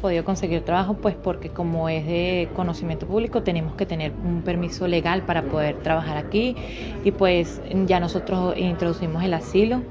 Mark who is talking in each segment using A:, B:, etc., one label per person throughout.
A: Podido conseguir trabajo, pues porque como es de conocimiento público tenemos que tener un permiso legal para poder trabajar aquí y pues ya nosotros introducimos el asilo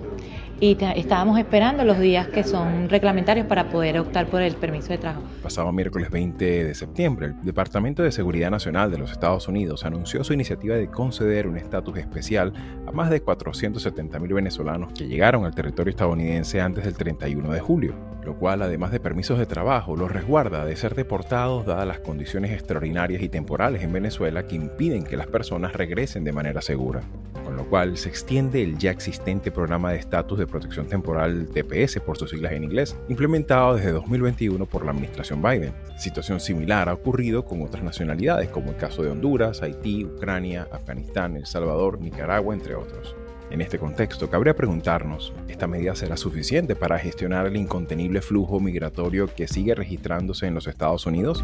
A: y estábamos esperando los días que son reglamentarios para poder optar por el permiso de trabajo.
B: Pasado miércoles 20 de septiembre, el Departamento de Seguridad Nacional de los Estados Unidos anunció su iniciativa de conceder un estatus especial a más de 470 mil venezolanos que llegaron al territorio estadounidense antes del 31 de julio, lo cual, además de permisos de trabajo, los resguarda de ser deportados dadas las condiciones extraordinarias y temporales en Venezuela que impiden que las personas regresen de manera segura con lo cual se extiende el ya existente programa de estatus de protección temporal TPS por sus siglas en inglés, implementado desde 2021 por la administración Biden. Situación similar ha ocurrido con otras nacionalidades, como el caso de Honduras, Haití, Ucrania, Afganistán, El Salvador, Nicaragua, entre otros. En este contexto, cabría preguntarnos, ¿esta medida será suficiente para gestionar el incontenible flujo migratorio que sigue registrándose en los Estados Unidos?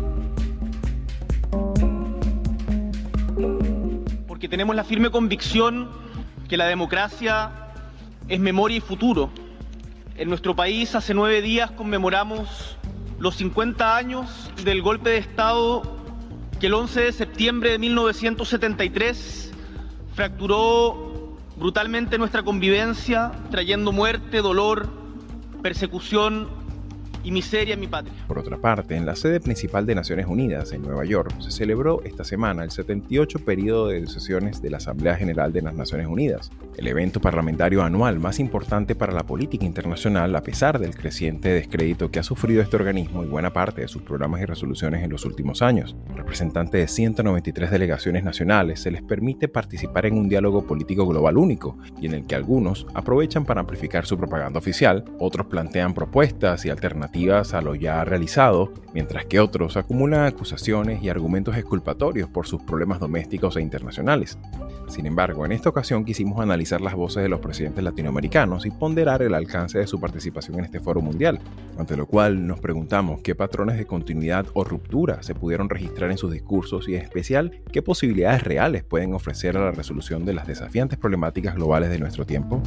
C: Porque tenemos la firme convicción que la democracia es memoria y futuro. En nuestro país hace nueve días conmemoramos los 50 años del golpe de Estado que el 11 de septiembre de 1973 fracturó brutalmente nuestra convivencia, trayendo muerte, dolor, persecución y miseria en mi patria.
B: Por otra parte, en la sede principal de Naciones Unidas, en Nueva York, se celebró esta semana el 78 periodo de sesiones de la Asamblea General de las Naciones Unidas, el evento parlamentario anual más importante para la política internacional a pesar del creciente descrédito que ha sufrido este organismo y buena parte de sus programas y resoluciones en los últimos años. Representantes de 193 delegaciones nacionales se les permite participar en un diálogo político global único y en el que algunos aprovechan para amplificar su propaganda oficial, otros plantean propuestas y alternativas a lo ya realizado, mientras que otros acumulan acusaciones y argumentos exculpatorios por sus problemas domésticos e internacionales. Sin embargo, en esta ocasión quisimos analizar las voces de los presidentes latinoamericanos y ponderar el alcance de su participación en este foro mundial, ante lo cual nos preguntamos qué patrones de continuidad o ruptura se pudieron registrar en sus discursos y en especial qué posibilidades reales pueden ofrecer a la resolución de las desafiantes problemáticas globales de nuestro tiempo.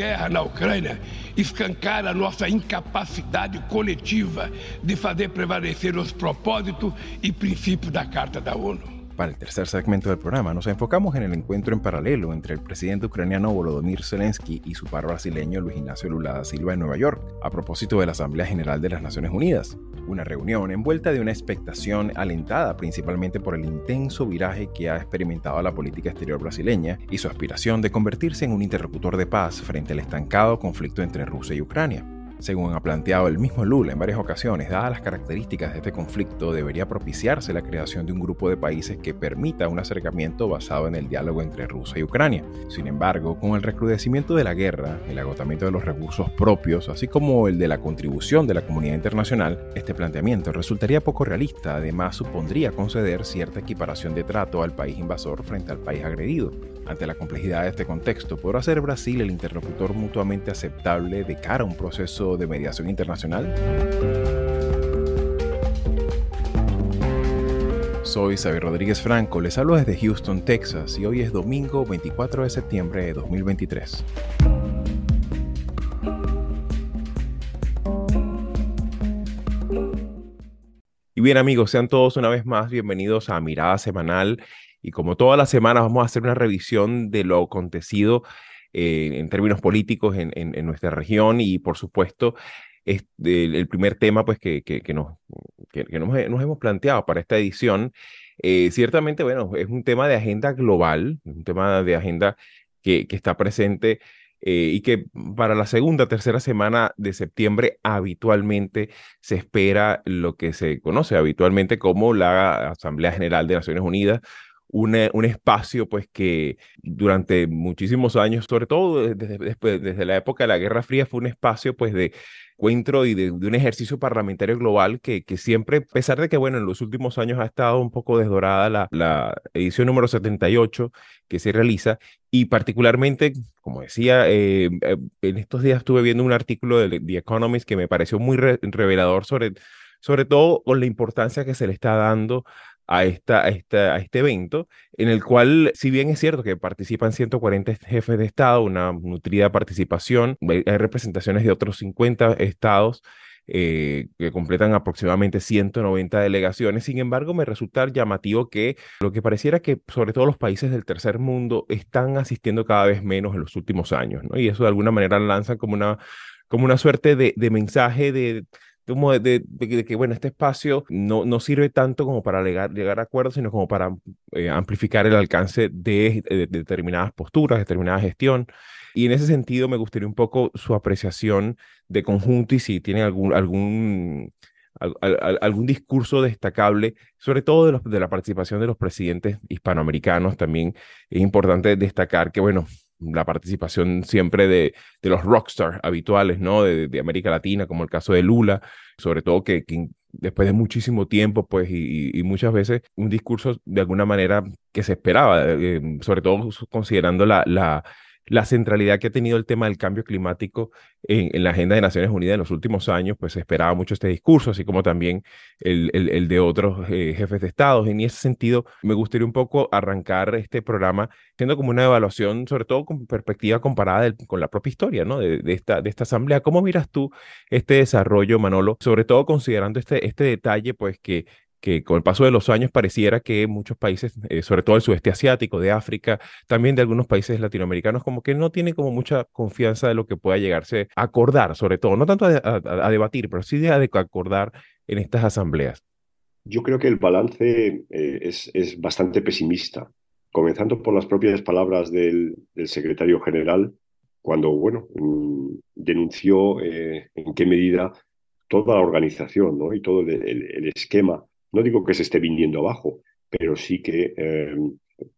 D: Guerra na Ucrânia escancara nossa incapacidade coletiva de fazer prevalecer os propósitos e princípios da Carta da ONU.
B: Para el tercer segmento del programa nos enfocamos en el encuentro en paralelo entre el presidente ucraniano Volodymyr Zelensky y su par brasileño Luis Ignacio Lula da Silva en Nueva York, a propósito de la Asamblea General de las Naciones Unidas. Una reunión envuelta de una expectación alentada principalmente por el intenso viraje que ha experimentado la política exterior brasileña y su aspiración de convertirse en un interlocutor de paz frente al estancado conflicto entre Rusia y Ucrania. Según ha planteado el mismo Lula en varias ocasiones, dadas las características de este conflicto, debería propiciarse la creación de un grupo de países que permita un acercamiento basado en el diálogo entre Rusia y Ucrania. Sin embargo, con el recrudecimiento de la guerra, el agotamiento de los recursos propios, así como el de la contribución de la comunidad internacional, este planteamiento resultaría poco realista, además supondría conceder cierta equiparación de trato al país invasor frente al país agredido. Ante la complejidad de este contexto, ¿podrá ser Brasil el interlocutor mutuamente aceptable de cara a un proceso de mediación internacional? Soy Xavier Rodríguez Franco, les hablo desde Houston, Texas, y hoy es domingo 24 de septiembre de 2023. Y bien amigos, sean todos una vez más bienvenidos a Mirada Semanal y como todas las semanas vamos a hacer una revisión de lo acontecido eh, en términos políticos en, en, nuestra región y por supuesto es el, primer tema pues que, que, que nos, que, nos, hemos planteado para esta edición. Eh, ciertamente, bueno, es un tema de agenda global, un tema de agenda que, que está presente eh, y que para la segunda, tercera semana de septiembre habitualmente se espera lo que se conoce habitualmente como la Asamblea General de Naciones Unidas
E: un, un espacio pues que durante muchísimos años, sobre todo desde, después, desde la época de la Guerra Fría, fue un espacio pues de encuentro y de, un ejercicio parlamentario global que, que, siempre, a pesar de que, bueno, en los últimos años ha estado un poco desdorada la, la edición número 78 que se realiza y particularmente, como decía, eh, eh, en estos días estuve viendo un artículo de The Economist que me pareció muy revelador sobre, sobre todo con la importancia que se le está dando a, esta, esta, a este evento, en el cual, si bien es cierto que participan 140 jefes de Estado, una nutrida participación, hay representaciones de otros 50 estados, eh, que completan aproximadamente 190 delegaciones. Sin embargo, me resulta llamativo que lo que pareciera que sobre todo los países del tercer mundo están asistiendo cada vez menos en los últimos años. Y eso de alguna manera lanza como una, como una suerte de mensaje de de, que, bueno, este espacio no, no sirve tanto como para llegar, llegar a acuerdos, sino como para eh, amplificar el alcance de, determinadas posturas, determinada gestión. Y en ese sentido me gustaría un poco su apreciación de conjunto y si tiene algún, algún, algún discurso destacable, sobre todo de, los, de la participación de los presidentes hispanoamericanos. También es importante destacar que, bueno, la participación siempre de, de los rockstars habituales, ¿no? De, de, América Latina, como el caso de Lula, sobre todo que, después de muchísimo tiempo, pues, y, muchas veces un discurso de alguna manera que se esperaba, eh, sobre todo considerando la, la la centralidad que ha tenido el tema del cambio climático en, la agenda de Naciones Unidas en los últimos años, pues esperaba mucho este discurso, así como también el, de otros eh, jefes de Estado. En ese sentido, me gustaría un poco arrancar este programa siendo como una evaluación, sobre todo con perspectiva comparada con la propia historia ¿no? de, de, esta, de esta asamblea. ¿Cómo miras tú este desarrollo, Manolo? Sobre todo considerando este, este detalle, pues que que con el paso de los años pareciera que muchos países, eh, sobre todo el sudeste asiático, de África, también de algunos países latinoamericanos, como que no tienen como mucha confianza de lo que pueda llegarse a acordar, sobre todo, no tanto a, debatir, pero sí de acordar en estas asambleas.
F: Yo creo que el balance eh, es, es, bastante pesimista, comenzando por las propias palabras del, secretario general, cuando, bueno, mm, denunció eh, en qué medida toda la organización ¿no? y todo el esquema no digo que se esté viniendo abajo, pero sí que eh,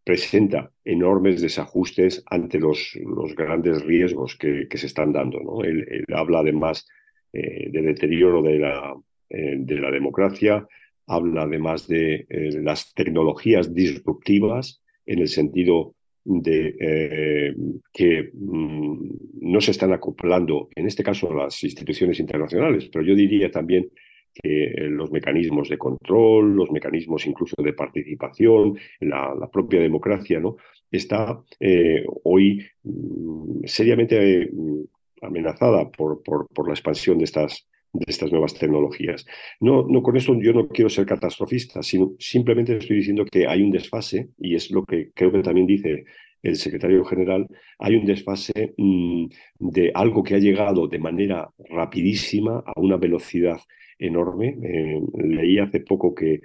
F: presenta enormes desajustes ante los, grandes riesgos que, se están dando. Él, habla además eh, de deterioro de la, eh, democracia, habla además de las tecnologías disruptivas en el sentido de que mm, no se están acoplando, en este caso, las instituciones internacionales, pero yo diría también que eh, los mecanismos de control, los mecanismos incluso de participación, la, propia democracia, ¿no? está eh, hoy mm, seriamente mm, amenazada por, por, la expansión de estas, de estas nuevas tecnologías. No, no, con esto yo no quiero ser catastrofista, sino simplemente estoy diciendo que hay un desfase, y es lo que creo que también dice el secretario general, hay un desfase mm, de algo que ha llegado de manera rapidísima a una velocidad enorme. Eh, leí hace poco que,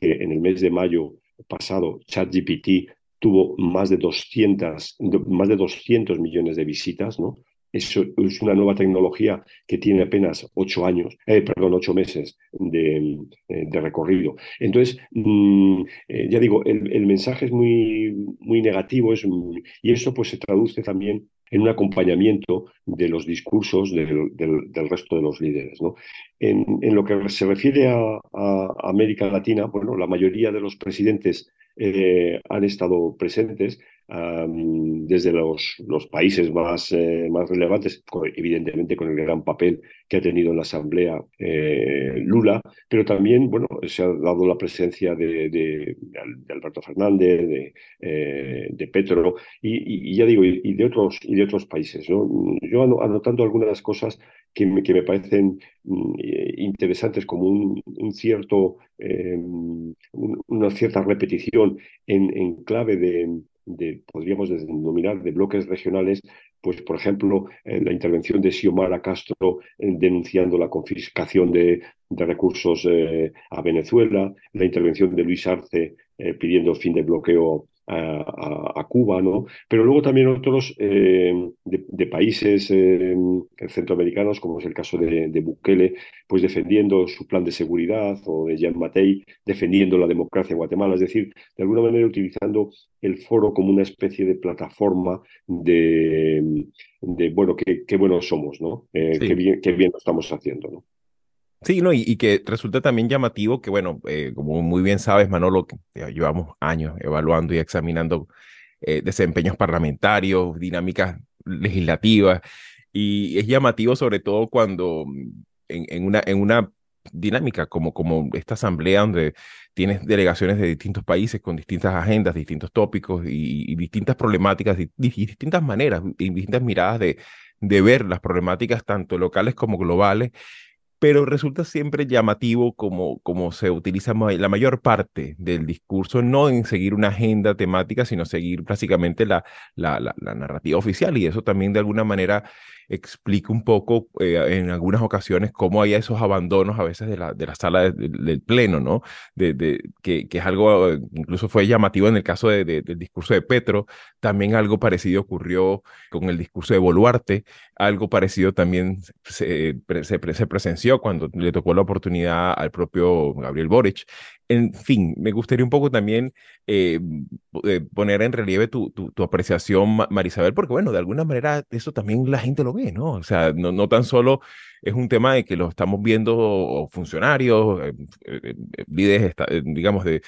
F: en el mes de mayo pasado ChatGPT tuvo más de 200, más de 200 millones de visitas, ¿no? Eso es una nueva tecnología que tiene apenas ocho años, eh, perdón, ocho meses de, eh, recorrido. Entonces, mm, ya digo, el, mensaje es muy, muy negativo es, y eso pues se traduce también en un acompañamiento de los discursos del, resto de los líderes. ¿no? En, lo que se refiere a, América Latina, bueno, la mayoría de los presidentes eh, han estado presentes desde los, los, países más, eh, más relevantes, evidentemente con el gran papel que ha tenido en la Asamblea eh, Lula, pero también bueno, se ha dado la presencia de, de, Alberto Fernández, de, eh, de Petro, y, ya digo, y, de otros, y de otros países. Yo anotando algunas cosas que me, que me parecen mm, interesantes, como un, cierto, una cierta repetición en clave de de, podríamos denominar, de bloques regionales, pues por ejemplo, la intervención de Xiomara Castro denunciando la confiscación de, recursos eh, a Venezuela, la intervención de Luis Arce eh, pidiendo fin del bloqueo a, Cuba, ¿no? Pero luego también otros eh, de, países eh, centroamericanos, como es el caso de, Bukele, pues defendiendo su plan de seguridad, o de Jean Matei, defendiendo la democracia en Guatemala, es decir, de alguna manera utilizando el foro como una especie de plataforma de, bueno, qué, buenos somos, ¿no? Eh, qué, bien, qué bien lo estamos haciendo, ¿no?
E: Sí, no, y, que resulta también llamativo que, bueno, eh, como muy bien sabes, Manolo, que llevamos años evaluando y examinando eh, desempeños parlamentarios, dinámicas legislativas, y es llamativo sobre todo cuando mm, en, una, en una dinámica como, como esta asamblea donde tienes delegaciones de distintos países con distintas agendas, distintos tópicos y, distintas problemáticas y, distintas maneras y distintas miradas de, de ver las problemáticas tanto locales como globales pero resulta siempre llamativo como, como se utiliza la mayor parte del discurso, no en seguir una agenda temática, sino seguir básicamente la, la, narrativa oficial. Y eso también de alguna manera explica un poco eh, en algunas ocasiones cómo hay esos abandonos a veces de la, de la sala del pleno, ¿no? De, de que, es algo, incluso fue llamativo en el caso de, del discurso de Petro, también algo parecido ocurrió con el discurso de Boluarte, algo parecido también se, se, se presenció cuando le tocó la oportunidad al propio Gabriel Boric en fin, me gustaría un poco también eh, eh, poner en relieve tu, tu, apreciación, Marisabel, porque bueno, de alguna manera eso también la gente lo ve, ¿no? O sea, no, no tan solo es un tema de que lo estamos viendo funcionarios, eh, líderes, digamos, de,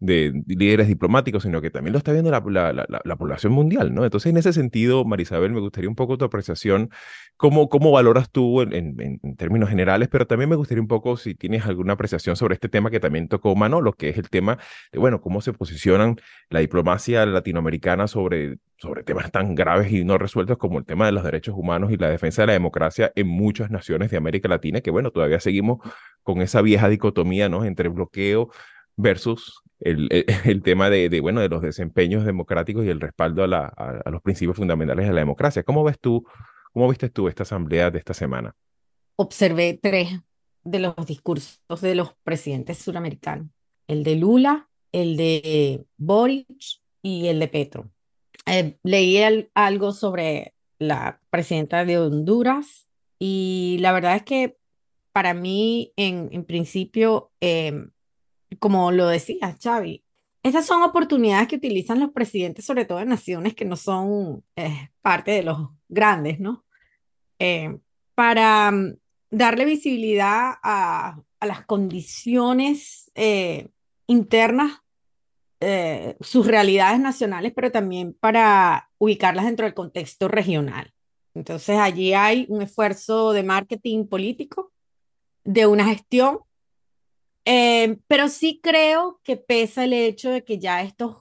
E: de líderes diplomáticos, sino que también lo está viendo la, la, la, población mundial, ¿no? Entonces, en ese sentido, Marisabel, me gustaría un poco tu apreciación, cómo, cómo valoras tú en, en, términos generales, pero también me gustaría un poco si tienes alguna apreciación sobre este tema que también tocó Manolo, que es el tema de, bueno, cómo se posicionan la diplomacia latinoamericana sobre, sobre temas tan graves y no resueltos como el tema de los derechos humanos y la defensa de la democracia en muchas naciones de América Latina, que bueno, todavía seguimos con esa vieja dicotomía, ¿no? Entre bloqueo versus el, el, tema de, de, bueno, de los desempeños democráticos y el respaldo a, la, a, los principios fundamentales de la democracia. ¿Cómo ves tú, cómo viste tú esta asamblea de esta semana?
G: Observé tres de los discursos de los presidentes suramericanos, el de Lula, el de Boric y el de Petro. Eh, leí algo sobre la presidenta de Honduras y la verdad es que para mí, en, en principio, eh, como lo decía Xavi, estas son oportunidades que utilizan los presidentes, sobre todo en naciones que no son eh, parte de los grandes, ¿no? Eh, para mm, darle visibilidad a, a las condiciones eh, internas, sus realidades nacionales, pero también para ubicarlas dentro del contexto regional. Entonces allí hay un esfuerzo de marketing político, de una gestión eh, pero sí creo que pesa el hecho de que ya estos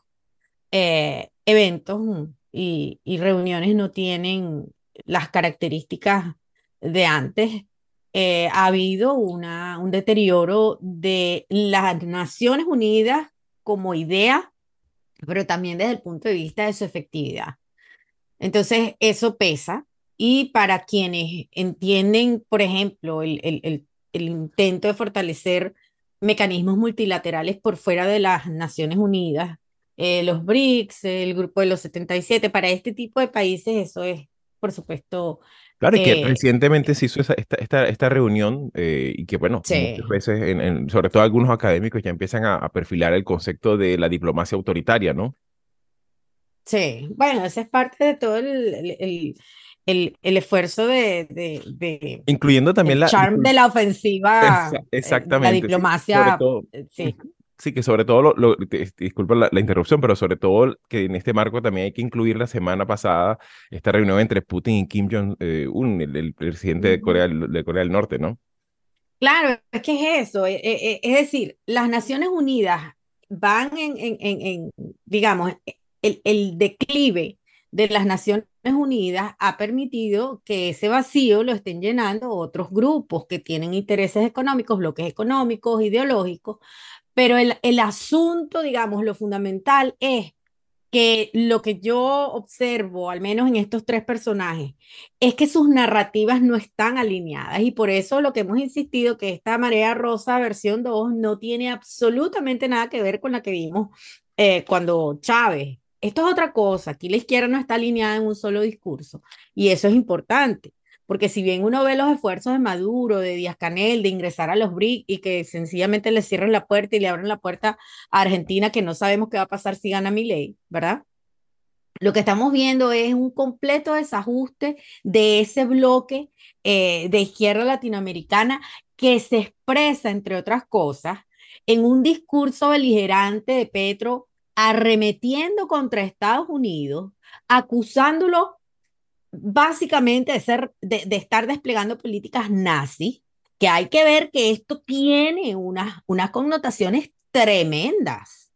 G: eh, eventos y, reuniones no tienen las características de antes. Eh, ha habido una, un deterioro de las Naciones Unidas como idea, pero también desde el punto de vista de su efectividad. Entonces, eso pesa. Y para quienes entienden, por ejemplo, el, el, el intento de fortalecer mecanismos multilaterales por fuera de las Naciones Unidas, eh, los BRICS, el grupo de los 77, para este tipo de países eso es, por supuesto...
E: Claro, y que eh, recientemente se hizo esta, esta, esta reunión eh, y que, bueno, muchas veces, en, sobre todo algunos académicos ya empiezan a, perfilar el concepto de la diplomacia autoritaria, ¿no?
G: Sí, bueno, esa es parte de todo el el, el esfuerzo de, de,
E: Incluyendo también la...
G: charm de la ofensiva.
E: Eh, exactamente.
G: La diplomacia.
E: Sí, sí. que sobre todo, lo, disculpa la, interrupción, pero sobre todo que en este marco también hay que incluir la semana pasada esta reunión entre Putin y Kim Jong-un, el, presidente de Corea, de Corea del Norte, ¿no?
G: Claro, es que es eso. Eh, eh, es decir, las Naciones Unidas van en, en, en, digamos, el, el declive de las Naciones Unidas ha permitido que ese vacío lo estén llenando otros grupos que tienen intereses económicos, bloques económicos, ideológicos, pero el, el asunto, digamos, lo fundamental es que lo que yo observo, al menos en estos tres personajes, es que sus narrativas no están alineadas y por eso lo que hemos insistido que esta Marea Rosa versión 2 no tiene absolutamente nada que ver con la que vimos eh, cuando Chávez. Esto es otra cosa, aquí la izquierda no está alineada en un solo discurso y eso es importante. Porque si bien uno ve los esfuerzos de Maduro, de Díaz Canel, de ingresar a los BRIC y que sencillamente le cierren la puerta y le abren la puerta a Argentina, que no sabemos qué va a pasar si gana ley, ¿verdad? Lo que estamos viendo es un completo desajuste de ese bloque eh, de izquierda latinoamericana que se expresa, entre otras cosas, en un discurso beligerante de Petro arremetiendo contra Estados Unidos, acusándolo básicamente de, ser, de, estar desplegando políticas nazis, que hay que ver que esto tiene unas, unas connotaciones tremendas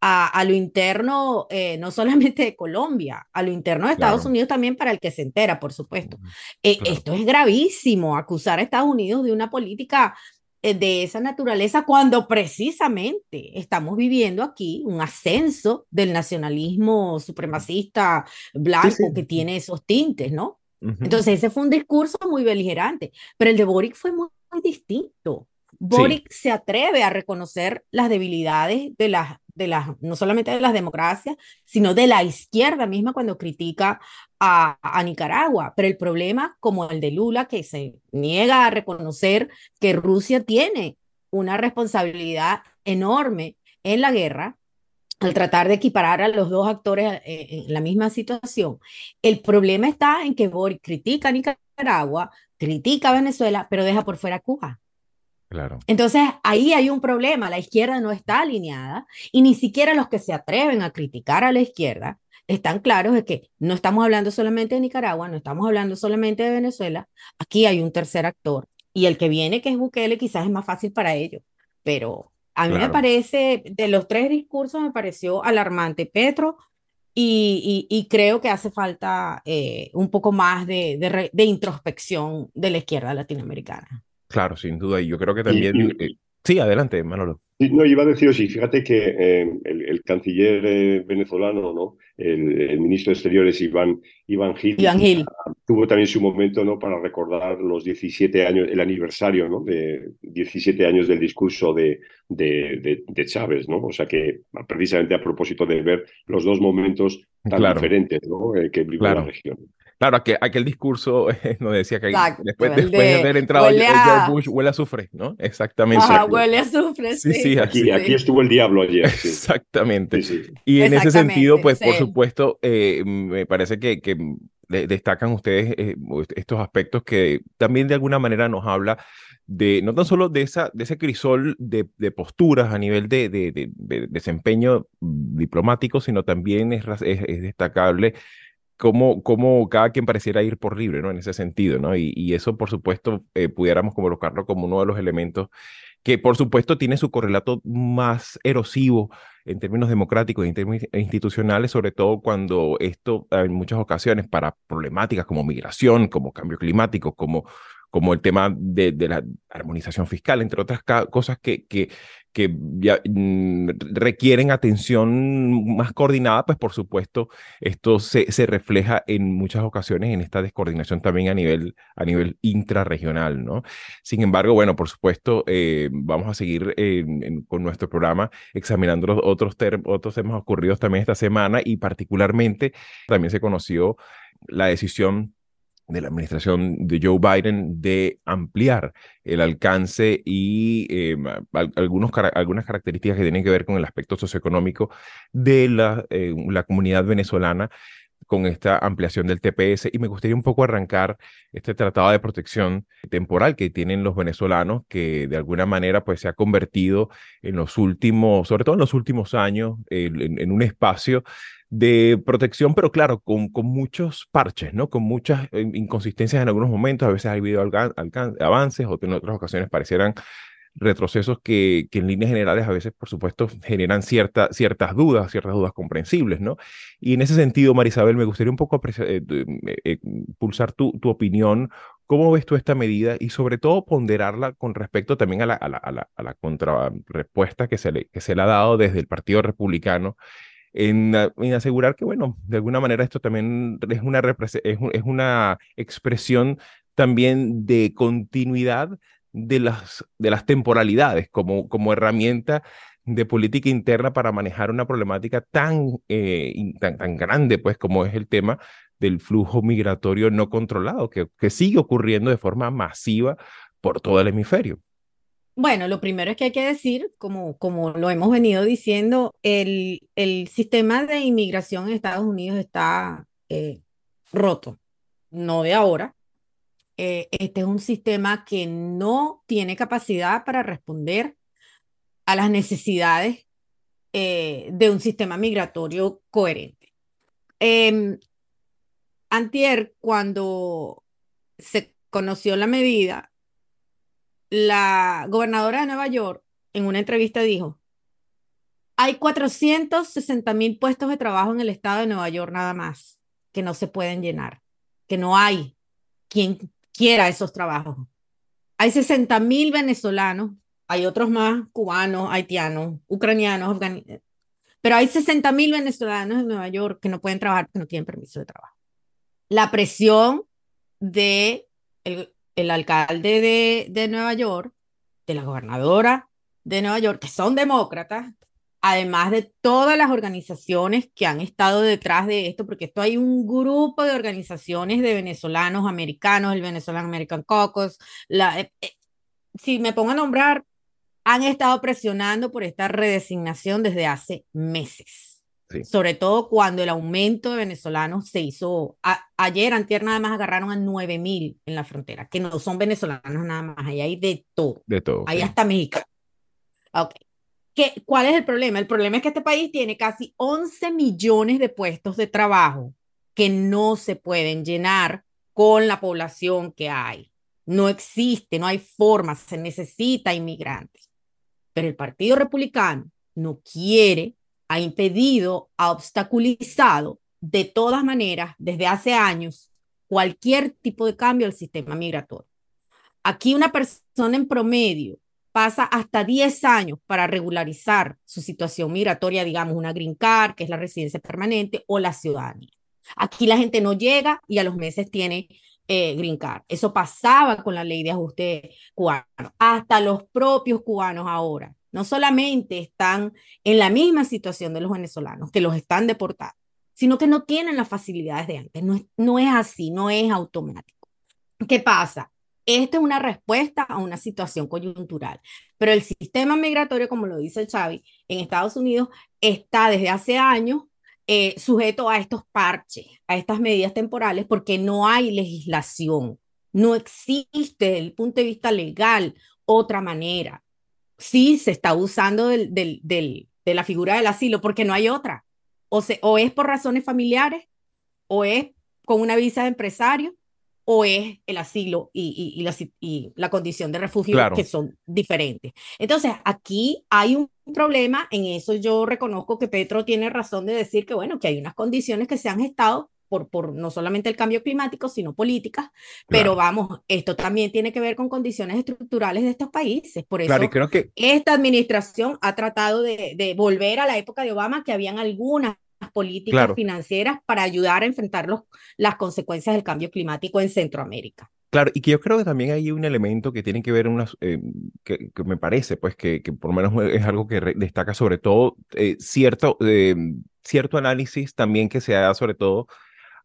G: a, lo interno, eh, no solamente de Colombia, a lo interno de Estados Unidos también para el que se entera, por supuesto. Eh, esto es gravísimo, acusar a Estados Unidos de una política de esa naturaleza cuando precisamente estamos viviendo aquí un ascenso del nacionalismo supremacista blanco que tiene esos tintes, ¿no? Entonces ese fue un discurso muy beligerante, pero el de Boric fue muy, distinto. Boric se atreve a reconocer las debilidades de las de las, no solamente de las democracias, sino de la izquierda misma cuando critica a, a, Nicaragua. Pero el problema, como el de Lula, que se niega a reconocer que Rusia tiene una responsabilidad enorme en la guerra, al tratar de equiparar a los dos actores eh, en la misma situación, el problema está en que Boris critica a Nicaragua, critica a Venezuela, pero deja por fuera a Cuba. Entonces, ahí hay un problema, la izquierda no está alineada y ni siquiera los que se atreven a criticar a la izquierda están claros de que no estamos hablando solamente de Nicaragua, no estamos hablando solamente de Venezuela, aquí hay un tercer actor y el que viene, que es Bukele, quizás es más fácil para ellos, pero a mí me parece, de los tres discursos me pareció alarmante Petro y, creo que hace falta eh, un poco más de introspección de la izquierda latinoamericana.
E: Claro, sin duda. Y yo creo que también... Eh, sí, adelante, Manolo.
F: No, iba a decir, sí, fíjate que eh, el, canciller eh, venezolano, ¿no? El, ministro de Exteriores, Iván, Iván Gil,
G: Iván Gil.
F: tuvo también su momento ¿no? para recordar los 17 años, el aniversario ¿no? de 17 años del discurso de, de, de, Chávez, ¿no? O sea que precisamente a propósito de ver los dos momentos tan diferentes ¿no? que vive la región.
E: Claro, aquel, aquel discurso nos decía que después, de, haber entrado George Bush huele a azufre, ¿no? Exactamente.
G: Ajá, huele a azufre, sí.
F: sí, aquí, aquí, estuvo el diablo ayer.
E: Exactamente. Y en ese sentido, pues por supuesto, eh, me parece que, que destacan ustedes eh, estos aspectos que también de alguna manera nos habla de no tan solo de, esa, de ese crisol de, de posturas a nivel de, de, desempeño diplomático, sino también es, es destacable cómo, cómo cada quien pareciera ir por libre, ¿no? En ese sentido, ¿no? Y, y eso, por supuesto, eh, pudiéramos colocarlo como uno de los elementos que, por supuesto, tiene su correlato más erosivo en términos democráticos e institucionales, sobre todo cuando esto, en muchas ocasiones, para problemáticas como migración, como cambio climático, como como el tema de, de, la armonización fiscal, entre otras cosas que, que, que mm, requieren atención más coordinada, pues por supuesto esto se, se, refleja en muchas ocasiones en esta descoordinación también a nivel, a nivel intrarregional, ¿no? Sin embargo, bueno, por supuesto, eh, vamos a seguir con nuestro programa examinando los otros, otros temas ocurridos también esta semana y particularmente también se conoció la decisión de la administración de Joe Biden de ampliar el alcance y eh, algunos, algunas características que tienen que ver con el aspecto socioeconómico de la, eh, la comunidad venezolana con esta ampliación del TPS y me gustaría un poco arrancar este tratado de protección temporal que tienen los venezolanos que de alguna manera pues se ha convertido en los últimos, sobre todo en los últimos años, en un espacio de protección, pero claro, con, con muchos parches, ¿no? Con muchas eh, inconsistencias en algunos momentos, a veces ha habido avances, o en otras ocasiones parecieran retrocesos que, que, en líneas generales a veces, por supuesto, generan cierta, ciertas dudas, ciertas dudas comprensibles, ¿no? Y en ese sentido, Marisabel, me gustaría un poco eh, eh, pulsar tu, tu opinión. ¿Cómo ves tú esta medida y sobre todo ponderarla con respecto también a la, a la, a la, a la contrarrespuesta que se, le, que se le ha dado desde el Partido Republicano en, asegurar que, bueno, de alguna manera esto también es una, es, una expresión también de continuidad de las, de las temporalidades como, como herramienta de política interna para manejar una problemática tan, eh, tan, tan, grande, pues, como es el tema del flujo migratorio no controlado, que, que sigue ocurriendo de forma masiva por todo el hemisferio.
G: Bueno, lo primero es que hay que decir, como, como lo hemos venido diciendo, el, el sistema de inmigración en Estados Unidos está eh, roto, no de ahora. Eh, este es un sistema que no tiene capacidad para responder a las necesidades eh, de un sistema migratorio coherente. Em, antier, cuando se conoció la medida, la gobernadora de Nueva York en una entrevista dijo, hay 460 mil puestos de trabajo en el estado de Nueva York nada más que no se pueden llenar, que no hay quien quiera esos trabajos. Hay 60 mil venezolanos, hay otros más cubanos, haitianos, ucranianos, afganistanos, pero hay 60 mil venezolanos en Nueva York que no pueden trabajar porque no tienen permiso de trabajo. La presión de el, el alcalde de, Nueva York, de la gobernadora de Nueva York, que son demócratas, además de todas las organizaciones que han estado detrás de esto, porque esto hay un grupo de organizaciones de venezolanos americanos, el Venezuelan American Caucus, eh, eh, si me pongo a nombrar, han estado presionando por esta redesignación desde hace meses. Sobre todo cuando el aumento de venezolanos se hizo. ayer, antier, nada más agarraron a 9 mil en la frontera, que no son venezolanos nada más, ahí hay de todo.
E: De todo.
G: Ahí hasta México. Ok. ¿Qué, ¿Cuál es el problema? El problema es que este país tiene casi 11 millones de puestos de trabajo que no se pueden llenar con la población que hay. No existe, no hay forma, se necesita inmigrantes. Pero el Partido Republicano no quiere ha impedido, ha obstaculizado de todas maneras desde hace años cualquier tipo de cambio al sistema migratorio. Aquí una persona en promedio pasa hasta 10 años para regularizar su situación migratoria, digamos una green card, que es la residencia permanente, o la ciudadanía. Aquí la gente no llega y a los meses tiene eh, green card. Eso pasaba con la ley de ajuste cubano. Hasta los propios cubanos ahora no solamente están en la misma situación de los venezolanos, que los están deportando, sino que no tienen las facilidades de antes. No es, así, no es automático. ¿Qué pasa? Esto es una respuesta a una situación coyuntural, pero el sistema migratorio, como lo dice Xavi, en Estados Unidos está desde hace años eh, sujeto a estos parches, a estas medidas temporales, porque no hay legislación, no existe desde el punto de vista legal otra manera sí se está usando del, del, de la figura del asilo porque no hay otra. O, se, o es por razones familiares, o es con una visa de empresario, o es el asilo y, y, la, y la, condición de refugio que son diferentes. Entonces, aquí hay un problema, en eso yo reconozco que Petro tiene razón de decir que, bueno, que hay unas condiciones que se han estado por, por no solamente el cambio climático, sino políticas, pero vamos, esto también tiene que ver con condiciones estructurales de estos países. Por eso
E: creo que...
G: esta administración ha tratado de, de, volver a la época de Obama, que habían algunas políticas financieras para ayudar a enfrentar los, las consecuencias del cambio climático en Centroamérica.
E: Claro, y que yo creo que también hay un elemento que tiene que ver, unas, eh, que, que, me parece, pues, que, que, por lo menos es algo que destaca sobre todo eh, cierto, eh, cierto análisis también que se da sobre todo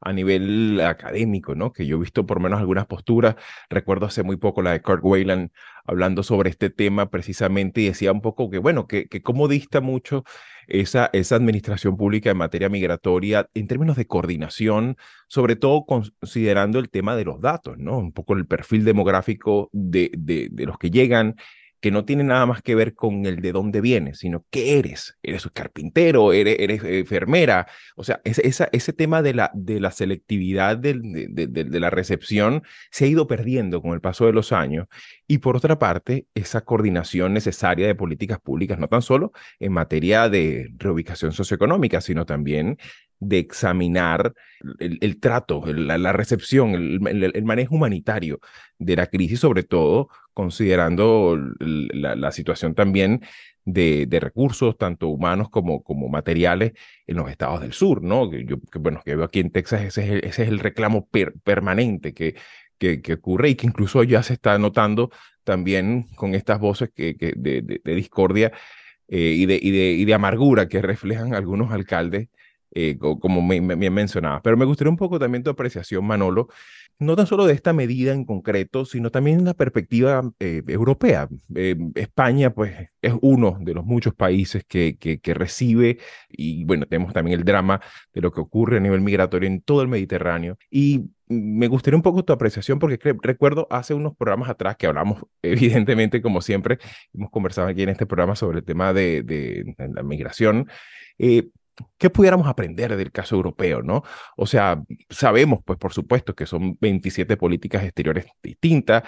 E: a nivel académico, ¿no? Que yo he visto por menos algunas posturas. Recuerdo hace muy poco la de Kurt Wayland hablando sobre este tema precisamente y decía un poco que, bueno, que, que cómo dista mucho esa, esa administración pública en materia migratoria en términos de coordinación, sobre todo considerando el tema de los datos, ¿no? Un poco el perfil demográfico de, de, de los que llegan que no tiene nada más que ver con el de dónde vienes, sino qué eres. Eres un carpintero, eres, eres enfermera. O sea, ese, esa, ese tema de la, de la selectividad de, de, de, la recepción se ha ido perdiendo con el paso de los años. Y por otra parte, esa coordinación necesaria de políticas públicas, no tan solo en materia de reubicación socioeconómica, sino también de examinar el, trato, la, recepción, el, manejo humanitario de la crisis, sobre todo considerando la, situación también de, recursos, tanto humanos como, como materiales, en los estados del sur, ¿no? Yo, que, bueno, que veo aquí en Texas, ese es el, reclamo permanente que, que, ocurre y que incluso ya se está notando también con estas voces que, de, discordia eh, y, de, y, de, y de amargura que reflejan algunos alcaldes eh, como me, me, mencionaba. Pero me gustaría un poco también tu apreciación, Manolo, no tan solo de esta medida en concreto, sino también la perspectiva eh, europea. Eh, España, pues, es uno de los muchos países que, que, recibe, y bueno, tenemos también el drama de lo que ocurre a nivel migratorio en todo el Mediterráneo. Y me gustaría un poco tu apreciación, porque recuerdo hace unos programas atrás que hablamos, evidentemente, como siempre, hemos conversado aquí en este programa sobre el tema de, de, de la migración. Eh, ¿Qué pudiéramos aprender del caso europeo, no? O sea, sabemos, pues, por supuesto, que son 27 políticas exteriores distintas,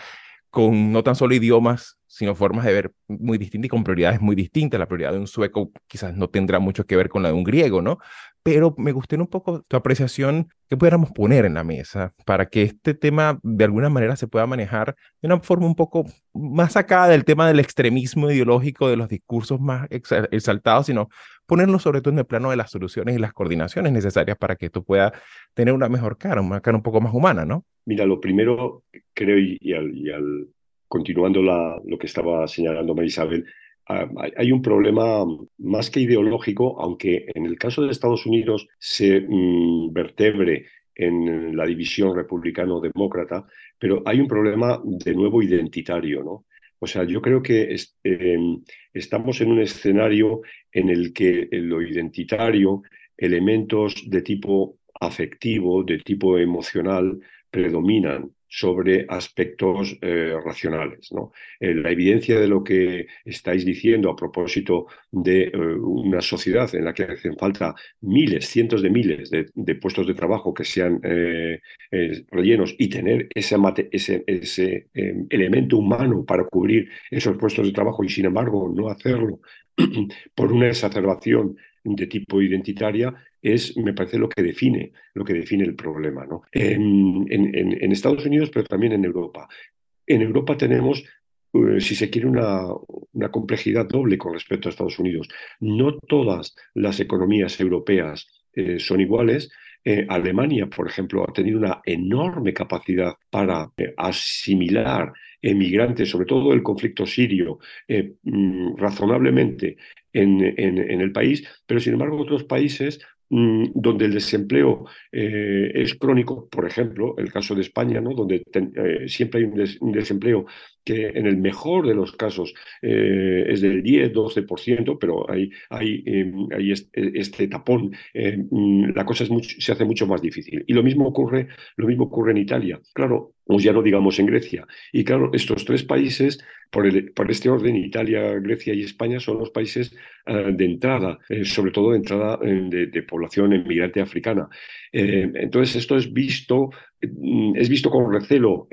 E: con no tan solo idiomas, sino formas de ver muy distintas y con prioridades muy distintas. La prioridad de un sueco quizás no tendrá mucho que ver con la de un griego, ¿no? Pero me gustaría un poco tu apreciación que pudiéramos poner en la mesa para que este tema de alguna manera se pueda manejar de una forma un poco más sacada del tema del extremismo ideológico, de los discursos más exaltados, sino ponerlo sobre todo en el plano de las soluciones y las coordinaciones necesarias para que esto pueda tener una mejor cara, una cara un poco más humana, ¿no?
F: Mira, lo primero, creo, y al, continuando lo que estaba señalando María Isabel, ah, hay un problema más que ideológico, aunque en el caso de Estados Unidos se mm, vertebre en la división republicano-demócrata, pero hay un problema de nuevo identitario, ¿no? O sea, yo creo que em, estamos en un escenario en el que lo identitario, elementos de tipo afectivo, de tipo emocional, predominan sobre aspectos eh, racionales. ¿no? Eh, la evidencia de lo que estáis diciendo a propósito de eh, una sociedad en la que hacen falta miles, cientos de miles de, puestos de trabajo que sean rellenos y tener ese, ese, ese elemento humano para cubrir esos puestos de trabajo y sin embargo no hacerlo por una exacerbación de tipo identitaria es, me parece, lo que define, lo que define el problema. ¿no? En, en, Estados Unidos, pero también en Europa. En Europa tenemos eh, si se quiere, una, una, complejidad doble con respecto a Estados Unidos. No todas las economías europeas eh, son iguales. Eh, Alemania, por ejemplo, ha tenido una enorme capacidad para asimilar emigrantes, sobre todo el conflicto sirio, mm, razonablemente en, en, el país, pero sin embargo otros países mm, donde el desempleo eh, es crónico, por ejemplo, el caso de España, ¿no? donde eh, siempre hay un, desempleo que en el mejor de los casos eh, es del 10-12%, pero hay, hay, hay este, este tapón, mm, la cosa es se hace mucho más difícil. Y lo mismo ocurre, lo mismo ocurre en Italia. Claro, o ya no digamos en Grecia. Y claro, estos tres países, por, este orden, Italia, Grecia y España, son los países eh, de entrada, eh, sobre todo de entrada eh, de, población inmigrante africana. entonces, esto es visto Mm, es visto con recelo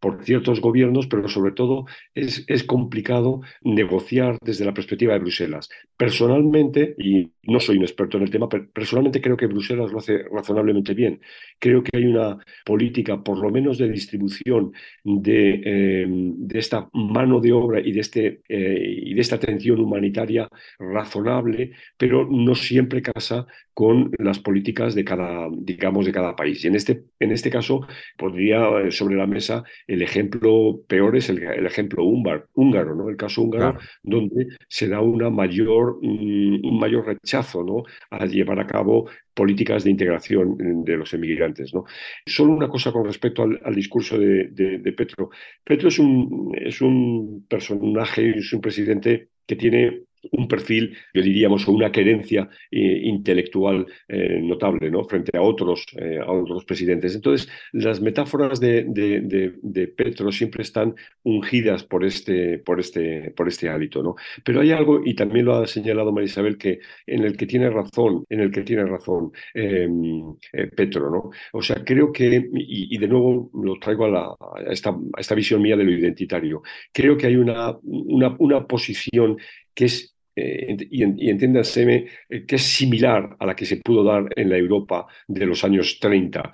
F: por ciertos gobiernos, pero sobre todo es, es, complicado negociar desde la perspectiva de Bruselas. Personalmente, y no soy un experto en el tema, pero personalmente creo que Bruselas lo hace razonablemente bien. Creo que hay una política, por lo menos de distribución de, em, esta mano de obra este, eh, y de esta atención humanitaria razonable, pero no siempre casa con las políticas de cada, digamos, de cada país. Y en este, en este caso, podría eh, sobre la mesa el ejemplo peor es el, ejemplo húngaro, ¿no? El caso húngaro, donde se da una mayor, mm, un mayor rechazo ¿no? a llevar a cabo políticas de integración de los emigrantes. ¿no? Solo una cosa con respecto al, discurso de, de, Petro. Petro es un, es un personaje, es un presidente que tiene un perfil, yo diríamos, o una querencia eh, intelectual eh, notable ¿no? frente a otros, eh, a otros presidentes. Entonces, las metáforas de, de, Petro siempre están ungidas por este, por este, por este hábito. ¿no? Pero hay algo, y también lo ha señalado María Isabel, que, en el que tiene razón, en el que tiene razón em, Petro. ¿no? O sea, creo que, y, de nuevo lo traigo a, la, esta, a esta visión mía de lo identitario, creo que hay una, una, una posición que es eh, y, y eh, que es similar a la que se pudo dar en la Europa de los años 30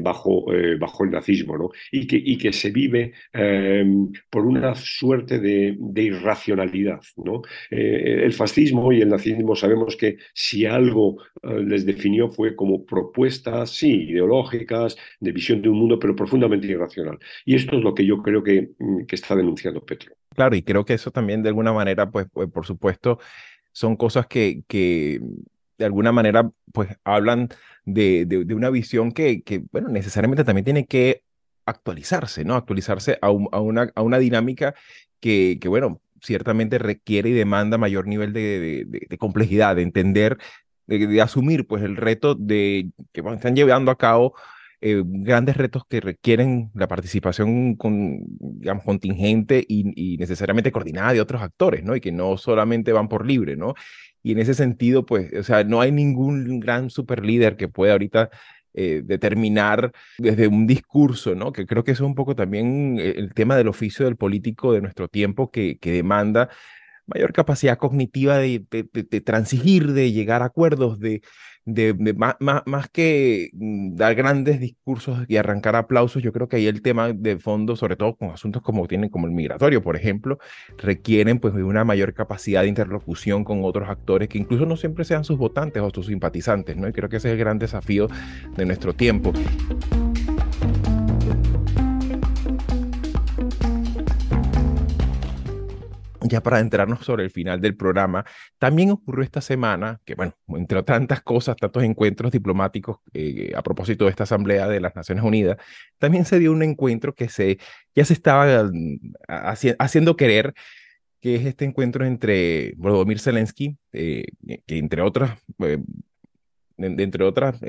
F: bajo, bajo el nazismo, ¿no? y, que, y que se vive por una suerte de, de irracionalidad. ¿no? el fascismo y el nazismo sabemos que si algo les definió fue como propuestas, sí, ideológicas, de visión de un mundo, pero profundamente irracional. Y esto es lo que yo creo que, mm, que está denunciando Petro.
E: Claro, y creo que eso también de alguna manera, pues, pues por supuesto, son cosas que, que de alguna manera, pues hablan de, de, una visión que, que, bueno, necesariamente también tiene que actualizarse, ¿no? Actualizarse a, a, una, a una dinámica que, que, bueno, ciertamente requiere y demanda mayor nivel de, de complejidad, de entender, de, asumir, pues, el reto de que están llevando a cabo eh, grandes retos que requieren la participación con, digamos, contingente y, necesariamente coordinada de otros actores, ¿no? Y que no solamente van por libre, ¿no? Y en ese sentido, pues, o sea, no hay ningún gran super líder que pueda ahorita eh, determinar desde un discurso, ¿no? Que creo que es un poco también eh, el tema del oficio del político de nuestro tiempo que, que demanda mayor capacidad cognitiva de, de, transigir, de llegar a acuerdos, de, de, más, más, que mm, dar grandes discursos y arrancar aplausos, yo creo que ahí el tema de fondo, sobre todo con asuntos como tienen como el migratorio, por ejemplo, requieren pues una mayor capacidad de interlocución con otros actores que incluso no siempre sean sus votantes o sus simpatizantes, ¿no? Y creo que ese es el gran desafío de nuestro tiempo. Ya para entrarnos sobre el final del programa, también ocurrió esta semana que, bueno, entre tantas cosas, tantos encuentros diplomáticos eh, a propósito de esta Asamblea de las Naciones Unidas, también se dio un encuentro que se, ya se estaba mm, haciendo querer, que es este encuentro entre Volodymyr Zelensky, eh, que entre otras... Eh, entre otras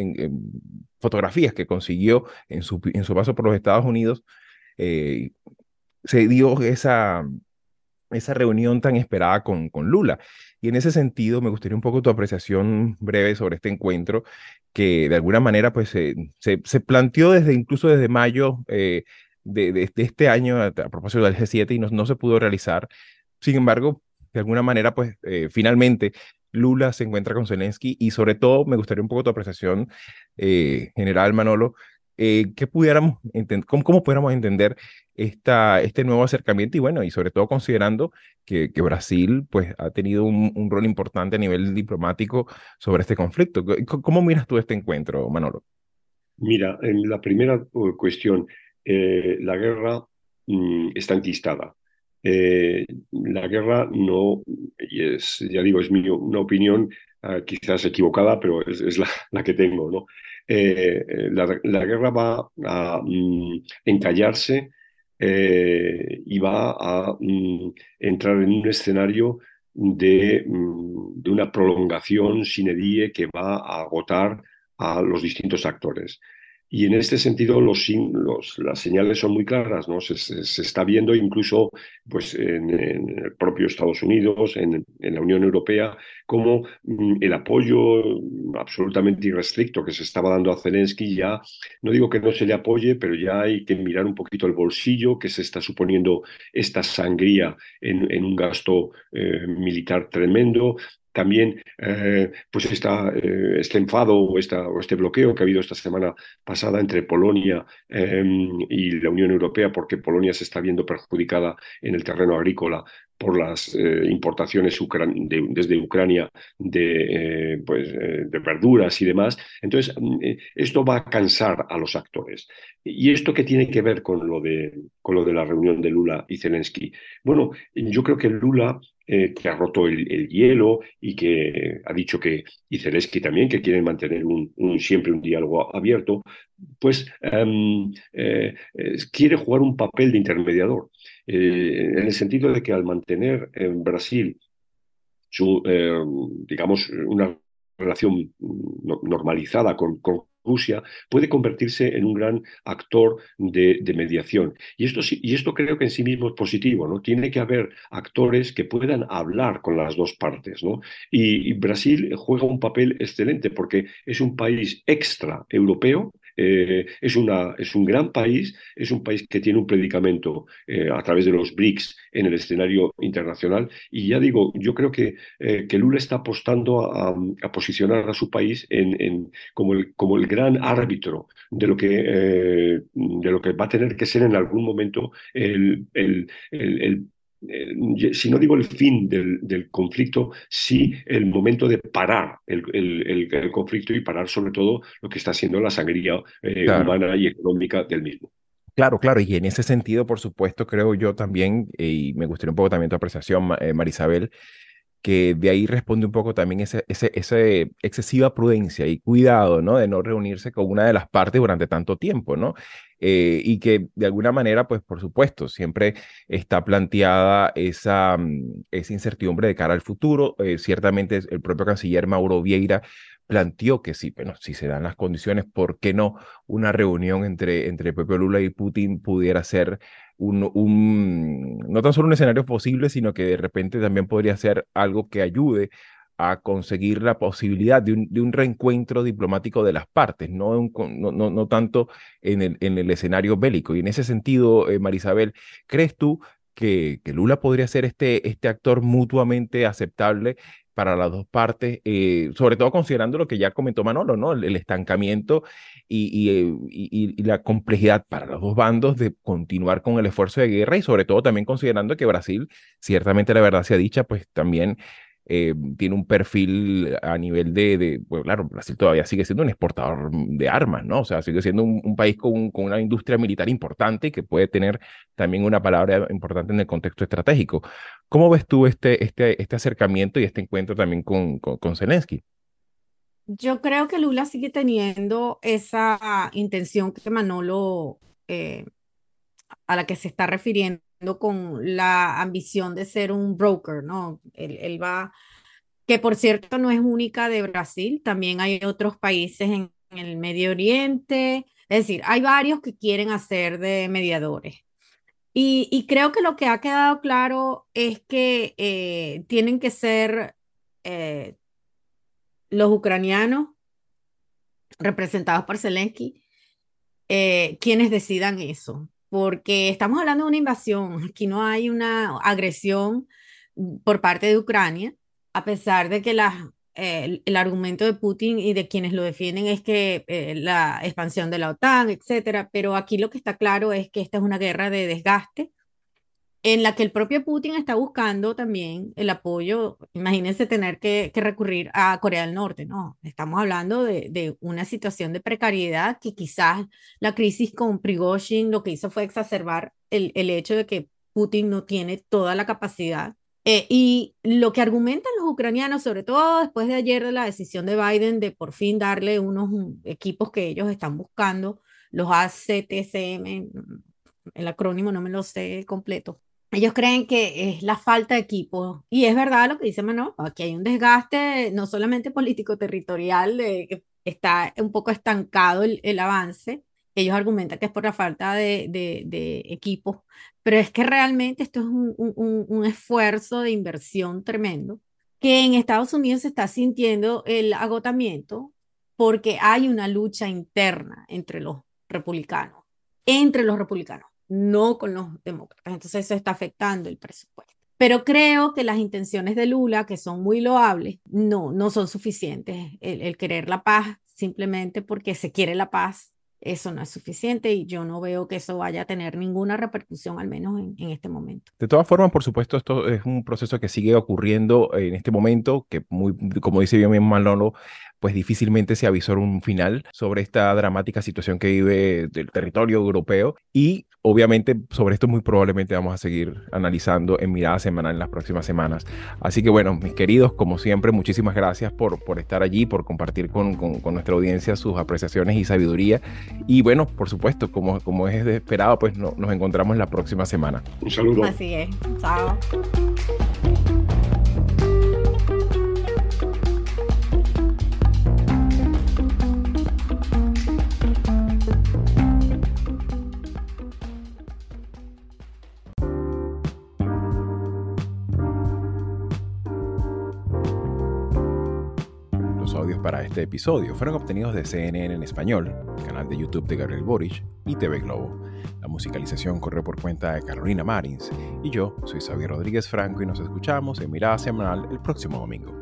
E: fotografías que consiguió en su, en su paso por los Estados Unidos, se dio esa, esa reunión tan esperada con, con Lula. Y en ese sentido, me gustaría un poco tu apreciación breve sobre este encuentro, que de alguna manera pues, se, se, planteó desde incluso desde mayo eh, de, este año a, propósito del G7 y no, no, se pudo realizar. Sin embargo, de alguna manera, pues eh, finalmente Lula se encuentra con Zelensky y sobre todo me gustaría un poco tu apreciación eh, general, Manolo, eh, ¿qué pudiéramos cómo, cómo, pudiéramos entender esta, este nuevo acercamiento y bueno, y sobre todo considerando que, que Brasil pues ha tenido un, un, rol importante a nivel diplomático sobre este conflicto. ¿Cómo miras tú este encuentro, Manolo?
F: Mira, en la primera uh, cuestión, eh, la guerra mm, está enquistada. Eh, la guerra no, y es, ya digo, es mi, una opinión uh, quizás equivocada, pero es, es la, la, que tengo, ¿no? Eh, la, guerra va a mm, encallarse eh, y va a mm, entrar en un escenario de, mm, de, una prolongación sine die que va a agotar a los distintos actores. Y en este sentido los, los, las señales son muy claras, ¿no? Se, está viendo incluso pues, en, el propio Estados Unidos, en, en la Unión Europea, como mm, el apoyo absolutamente irrestricto que se estaba dando a Zelensky ya, no digo que no se le apoye, pero ya hay que mirar un poquito el bolsillo que se está suponiendo esta sangría en, en un gasto eh, militar tremendo, también eh, pues esta, eh, este enfado o, esta, o, este bloqueo que ha habido esta semana pasada entre Polonia eh, y la Unión Europea, porque Polonia se está viendo perjudicada en el terreno agrícola por las eh, importaciones de, desde Ucrania de, pues, de verduras y demás. Entonces, mm, esto va a cansar a los actores. ¿Y esto qué tiene que ver con lo de, con lo de la reunión de Lula y Zelensky? Bueno, yo creo que Lula que ha roto el, hielo y que ha dicho que, y Zelensky también, que quieren mantener un, siempre un diálogo abierto, pues em, quiere jugar un papel de intermediador. Eh, en el sentido de que al mantener en Brasil su, eh, digamos, una relación normalizada con, con, Rusia, puede convertirse en un gran actor de, mediación. Y esto, y esto creo que en sí mismo es positivo, ¿no? Tiene que haber actores que puedan hablar con las dos partes, ¿no? Y, y Brasil juega un papel excelente porque es un país extra europeo Eh, es, una, es un gran país, es un país que tiene un predicamento eh, a través de los BRICS en el escenario internacional. Y ya digo, yo creo que, que Lula está apostando a, posicionar a su país en, como, el, como el gran árbitro de lo, que, de lo que va a tener que ser en algún momento el, el, el eh, si no digo el fin del, conflicto, sí el momento de parar el, conflicto y parar sobre todo lo que está siendo la sangría eh, humana y económica del mismo.
E: Claro, claro, y en ese sentido, por supuesto, creo yo también, eh, y me gustaría un poco también tu apreciación, Marisabel, que de ahí responde un poco también esa ese, excesiva prudencia y cuidado, ¿no? De no reunirse con una de las partes durante tanto tiempo, ¿no? Eh, y que de alguna manera, pues por supuesto, siempre está planteada esa, mm, esa incertidumbre de cara al futuro. Eh, ciertamente el propio canciller Mauro Vieira planteó que sí, bueno, si se dan las condiciones, ¿por qué no una reunión entre, entre Pepe Lula y Putin pudiera ser un, un, no tan solo un escenario posible, sino que de repente también podría ser algo que ayude a conseguir la posibilidad de un, de un reencuentro diplomático de las partes, no, no, no, no, tanto en el, en el escenario bélico. Y en ese sentido, eh, Marisabel, ¿crees tú que, que, Lula podría ser este, este actor mutuamente aceptable para las dos partes, eh, sobre todo considerando lo que ya comentó Manolo, ¿no? El, estancamiento eh, y, la complejidad para los dos bandos de continuar con el esfuerzo de guerra y sobre todo también considerando que Brasil, ciertamente la verdad sea dicha, pues también eh, tiene un perfil a nivel de, de, pues claro, Brasil todavía sigue siendo un exportador de armas, ¿no? O sea, sigue siendo un, país con, con, una industria militar importante que puede tener también una palabra importante en el contexto estratégico. ¿Cómo ves tú este, este, este acercamiento y este encuentro también con, con, Zelensky?
G: Yo creo que Lula sigue teniendo esa intención que Manolo, eh, a la que se está refiriendo con la ambición de ser un broker, ¿no? Él, va, que por cierto no es única de Brasil, también hay otros países en, el Medio Oriente, es decir, hay varios que quieren hacer de mediadores. Y, creo que lo que ha quedado claro es que eh, tienen que ser eh, los ucranianos representados por Zelensky eh, quienes decidan eso porque estamos hablando de una invasión, aquí no hay una agresión por parte de Ucrania, a pesar de que la, eh, el, argumento de Putin y de quienes lo defienden es que eh, la expansión de la OTAN, etcétera, pero aquí lo que está claro es que esta es una guerra de desgaste en la que el propio Putin está buscando también el apoyo, imagínense tener que, recurrir a Corea del Norte, ¿no? Estamos hablando de, una situación de precariedad que quizás la crisis con Prigozhin lo que hizo fue exacerbar el, hecho de que Putin no tiene toda la capacidad. Eh, y lo que argumentan los ucranianos, sobre todo después de ayer de la decisión de Biden de por fin darle unos equipos que ellos están buscando, los ACTCM, el acrónimo no me lo sé completo, ellos creen que es la falta de equipo. Y es verdad lo que dice Manuel, aquí hay un desgaste no solamente político-territorial, está un poco estancado el, avance. Ellos argumentan que es por la falta de, equipos, pero es que realmente esto es un, un, esfuerzo de inversión tremendo que en Estados Unidos se está sintiendo el agotamiento porque hay una lucha interna entre los republicanos, entre los republicanos no con los demócratas. Entonces eso está afectando el presupuesto. Pero creo que las intenciones de Lula, que son muy loables, no, no son suficientes. El, querer la paz simplemente porque se quiere la paz, eso no es suficiente y yo no veo que eso vaya a tener ninguna repercusión, al menos en, en, este momento.
E: De todas formas, por supuesto, esto es un proceso que sigue ocurriendo en este momento, que muy, como dice bien Manolo, pues difícilmente se avisó un final sobre esta dramática situación que vive el territorio europeo y obviamente sobre esto muy probablemente vamos a seguir analizando en mirada semanal en las próximas semanas. Así que bueno, mis queridos, como siempre, muchísimas gracias por, por estar allí, por compartir con, con, nuestra audiencia sus apreciaciones y sabiduría. Y bueno, por supuesto, como, como es de esperado, pues nos encontramos la próxima semana.
F: Un saludo.
G: Así es. Chao.
B: Para este episodio fueron obtenidos de CNN en español, el canal de YouTube de Gabriel Boric y TV Globo. La musicalización corre por cuenta de Carolina Marins y yo soy Xavier Rodríguez Franco y nos escuchamos en Mirada Semanal el próximo domingo.